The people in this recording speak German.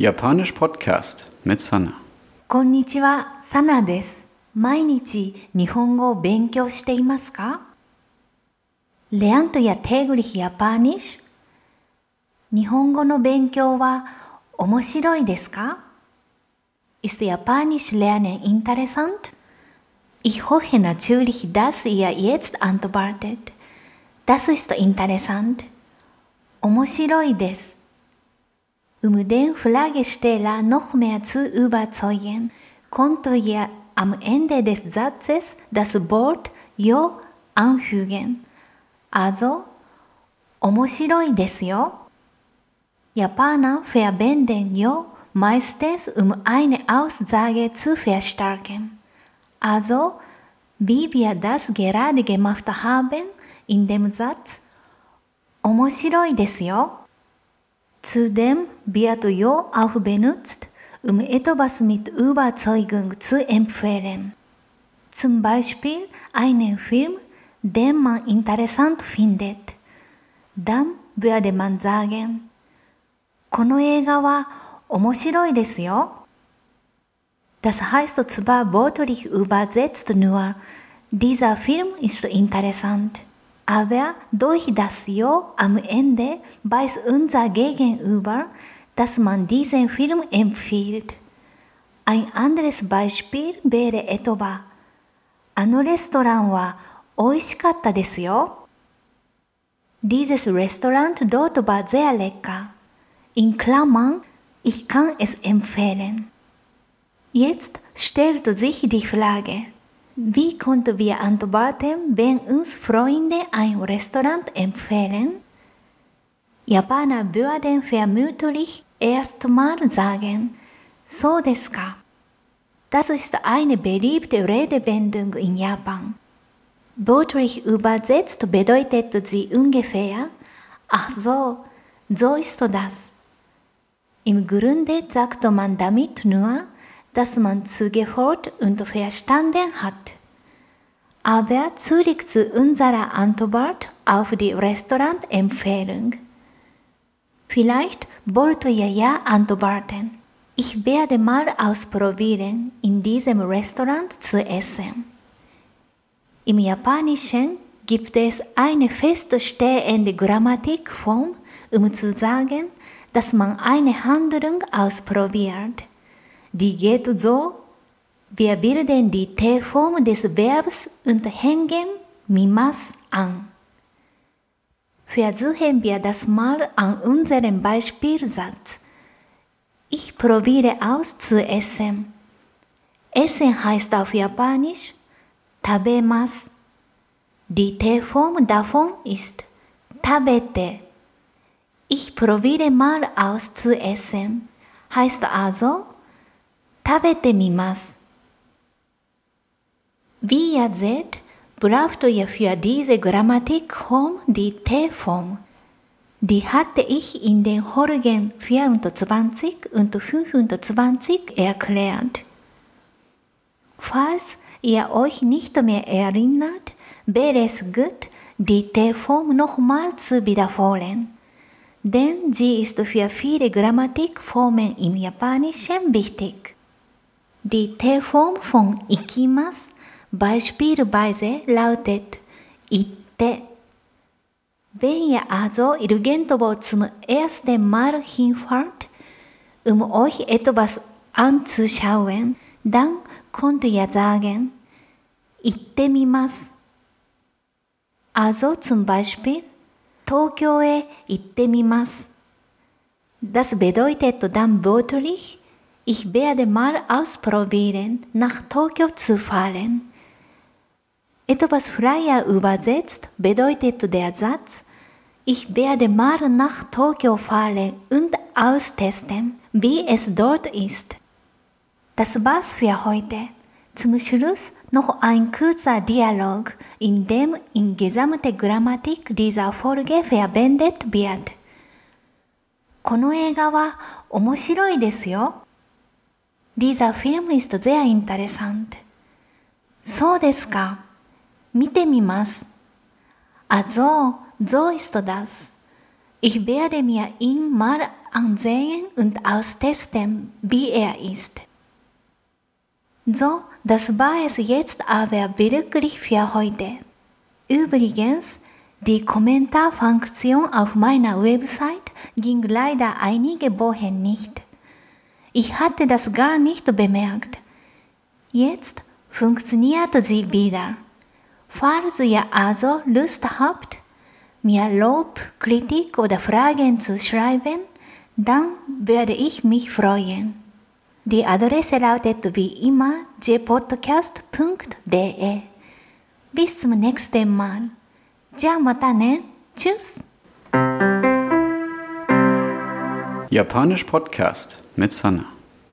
Japanisch Podcast mit Sana. こんにちは、サナです。毎日日本語を勉強していますか Lernt ihr täglich Japanisch? 日本語の勉強は面白いですか Ist Japanisch lernen interessant? Ich hoffe natürlich, dass ihr jetzt antwortet. Das ist interessant. 面白いです。 Um den Fragesteller noch mehr zu überzeugen, könnt ihr am Ende des Satzes das Wort Jo anfügen. Also, 面白いですよ。Japaner verwenden Jo meistens, um eine Aussage zu verstärken. Also, wie wir das gerade gemacht haben in dem Satz, 面白いですよ。 Zudem wird Jo auch benutzt, um etwas mit Überzeugung zu empfehlen. Zum Beispiel einen Film, den man interessant findet. Dann würde man sagen, この映画は面白いですよ。Das heißt zwar wörtlich übersetzt nur, dieser Film ist interessant. Aber durch das Jo am Ende weiß unser Gegenüber, dass man diesen Film empfiehlt. Ein anderes Beispiel wäre etwa, あのレストランは美味しかったですよ。Dieses Restaurant dort war sehr lecker. In Klammern, ich kann es empfehlen. Jetzt stellt sich die Frage, wie konnten wir antworten, wenn uns Freunde ein Restaurant empfehlen? Japaner würden vermutlich erstmal sagen, so desu ka. Das ist eine beliebte Redewendung in Japan. Wörtlich übersetzt bedeutet sie ungefähr, ach so, so ist das. Im Grunde sagt man damit nur, dass man zugehört und verstanden hat. Aber zurück zu unserer Antwort auf die Restaurantempfehlung. Vielleicht wollt ihr ja antworten. Ich werde mal ausprobieren, in diesem Restaurant zu essen. Im Japanischen gibt es eine feststehende Grammatikform, um zu sagen, dass man eine Handlung ausprobiert. Die geht so, wir bilden die T-Form des Verbs und hängen mimas an. Versuchen wir das mal an unserem Beispielsatz. Ich probiere aus zu essen. Essen heißt auf Japanisch tabemas. Die T-Form davon ist tabete. Ich probiere mal aus zu essen. Heißt also 食べてみます。Wie ihr seht, braucht ihr für diese Grammatikform die T-Form. Die hatte ich in den Folgen 24 und 25 erklärt. Falls ihr euch nicht mehr erinnert, wäre es gut, die T-Form nochmal zu wiederholen. Denn sie ist für viele Grammatikformen im Japanischen wichtig. Die T-Form von ikimas beispielsweise lautet itte. Wenn ihr also irgendwo zum ersten Mal hinfahrt, um euch etwas anzuschauen, dann könnt ihr sagen, itte mimas. Also zum Beispiel, 東京へ行ってみます。Das bedeutet dann wörtlich, ich werde mal ausprobieren, nach Tokio zu fahren. Etwas freier übersetzt bedeutet der Satz, ich werde mal nach Tokio fahren und austesten, wie es dort ist. Das war's für heute. Zum Schluss noch ein kurzer Dialog, in dem in gesamte Grammatik dieser Folge verwendet wird. この映画は面白いですよ。 dieser Film ist sehr interessant. So deska. Mite mimas. Also, so ist das. Ich werde mir ihn mal ansehen und austesten, wie er ist. So, das war es jetzt aber wirklich für heute. Übrigens, die Kommentarfunktion auf meiner Website ging leider einige Wochen nicht. Ich hatte das gar nicht bemerkt. Jetzt funktioniert sie wieder. Falls ihr also Lust habt, mir Lob, Kritik oder Fragen zu schreiben, dann werde ich mich freuen. Die Adresse lautet wie immer jpodcast.de. Bis zum nächsten Mal. Ja, mata ne. Tschüss. Japanisch Podcast mit Sanna.